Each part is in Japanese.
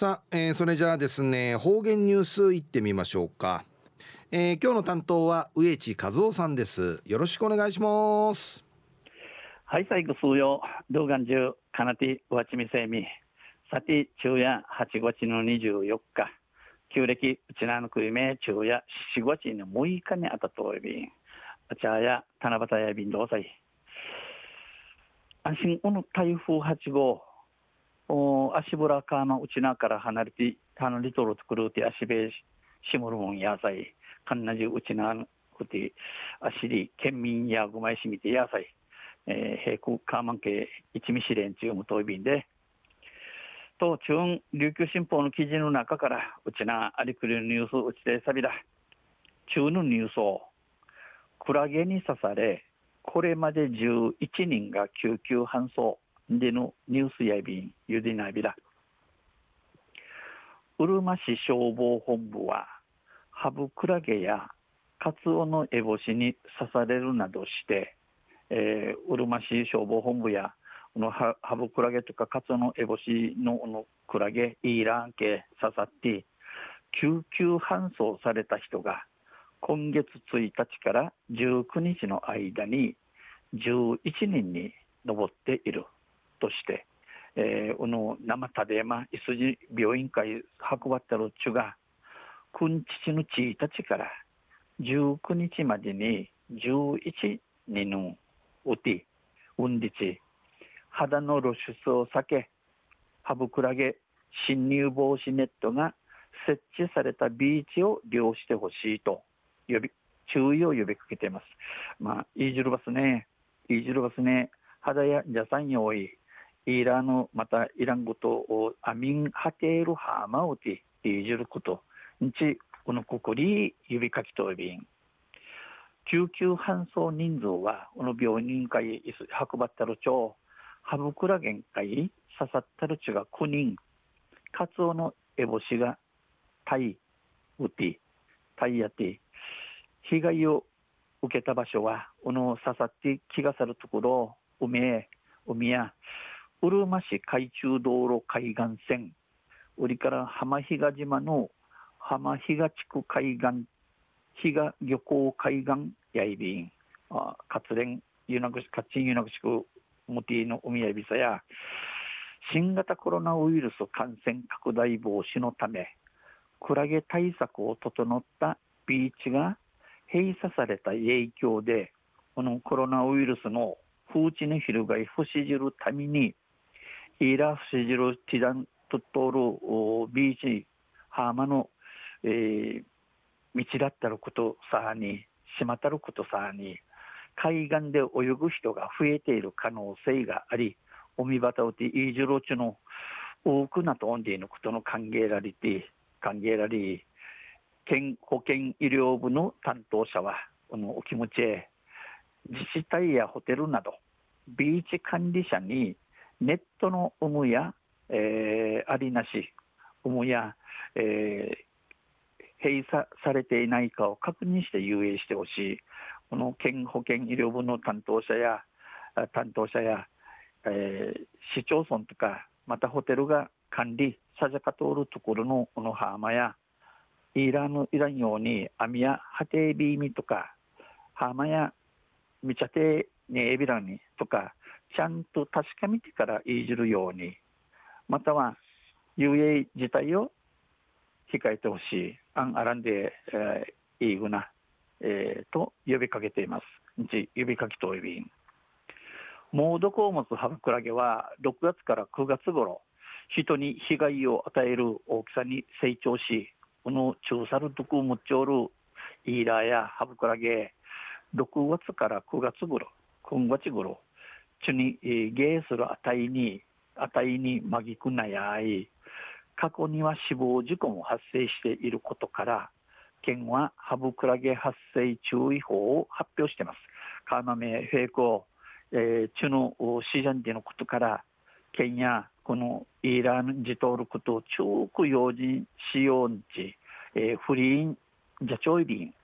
さあ、えー、それじゃあですね方言ニュースいってみましょうか、えー、今日の担当は植地和夫さんです。よろしくお願いします。はい最後数曜動画中かなてわちみせみ。さて昼夜8月の24日。旧暦うちなのくいめ昼夜4月の6日にあたといびんあちゃや七夕やびんどうさい安心この台風8号。お足ぶらかのうちなから離れて離れとるとくるて足べしもるもんやさいかんなじうちなくて足り県民やごまいしみてやさい、えー、平空カーマン系一味試練中無答便で。と中琉球新報の記事の中からうちなありくりのニュースうちでさびだ。中のニュースをクラゲに刺されこれまで11人が救急搬送。でのニュースやびんゆでなびら。うるま市消防本部はハブクラゲやカツオのエボシに刺されるなどして、えー、うるま市消防本部やこのハブクラゲとかカツオのエボシののクラゲイーラン系刺さって救急搬送された人が今月1日から19日の間に11人に上っている。として、えー、この生田でまいすじ病院会運ばったるっちゅがくんちちのちいたちから19日までに11人のうてうんりち肌の露出を避けハブクラゲ侵入防止ネットが設置されたビーチを利用してほしいと呼び注意を呼びかけています。まあ、いいじるバスね、いいじるバスね、肌やじゃさんに多い、イラのまたイラン語とアミンハテールハーマウティいじることんちこのここに指かきとびん。救急搬送人数はこの病院会運ばったるちょうハブクラゲン会刺さったるちが9人。カツオのエボシがタイウティタイヤティ。被害を受けた場所はこの刺さって気がさるところ海海やうるま市海中道路海岸線売りから浜比嘉島の浜比嘉地区海岸比嘉漁港海岸やいびん活連ユナグカッチンユナグ地区ムティの海やびさや新型コロナウイルス感染拡大防止のためクラゲ対策を整ったビーチが閉鎖された影響でこのコロナウイルスの風知の翻不死じるためにイラフシジルティダントトールビーチハーマの、えー、道だったることさに島たることさに海岸で泳ぐ人が増えている可能性があり海バタウティイージュロチの多くなとオンディのことの歓迎られて歓迎られ県保健医療部の担当者はこのお気持ちへ自治体やホテルなどビーチ管理者にネットの有無や、えー、ありなし有無や、えー、閉鎖されていないかを確認して遊泳してほしい。この県保健医療部の担当者や担当者や、えー、市町村とかまたホテルが管理さじゃか通るところのこの浜やいらぬいらんように網やハテビーミとか浜やみちゃてねえびらにとかちゃんと確かめてからいじるようにまたは遊泳自体を控えてほしいあんあらんで、えー、いいぐな、えー、と呼びかけています。呼びかけといびん。猛毒を持つハブクラゲは6月から9月頃人に被害を与える大きさに成長しこの中サル毒持ちおるイーラーやハブクラゲ6月から9月頃今月頃ちに、えー、ゲする値に、値にまぎくなやい、過去には死亡事故も発生していることから、県はハブクラゲ発生注意報を発表しています。川豆平行、えー、中のシージャンディのことから、県やこのイーランジトールことを中区用心使用地、えー、フリーン、ジャチョイビン、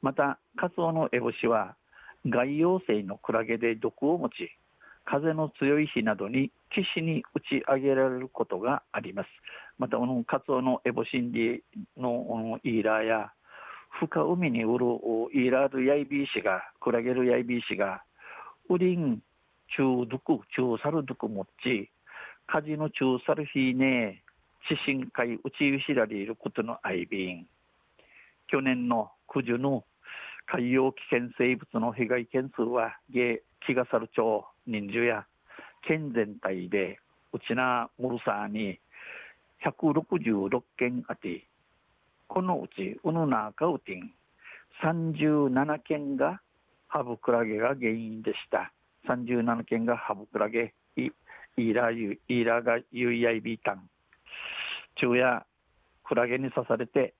また、カツオのエボシは外洋性のクラゲで毒を持ち風の強い日などに岸に打ち上げられることがあります。またこのカツオのエボシンディのイーラーや深海に売るイーラールヤイビーシがクラゲルヤイビーシがウリン中毒中サルドクモッチカジの中サルヒーネ地震海打ちゆしられることのアイビン去年の九十の海洋危険生物の被害件数はゲキガサル町人数や県全体でうちなムルサーに166件あってこのうちウヌナーカウティン37件がハブクラゲが原因でした。37件がハブクラゲイーラーイーラが UIB タン。昼夜クラゲに刺されて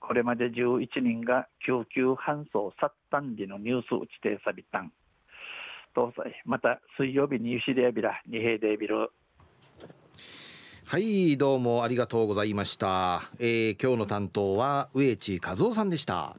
これまで11人が救急搬送殺端時のニュース打ちてさびたん。東西また水曜日にユシデビラ二平デビルはいどうもありがとうございました、えー、今日の担当は植地和夫さんでした。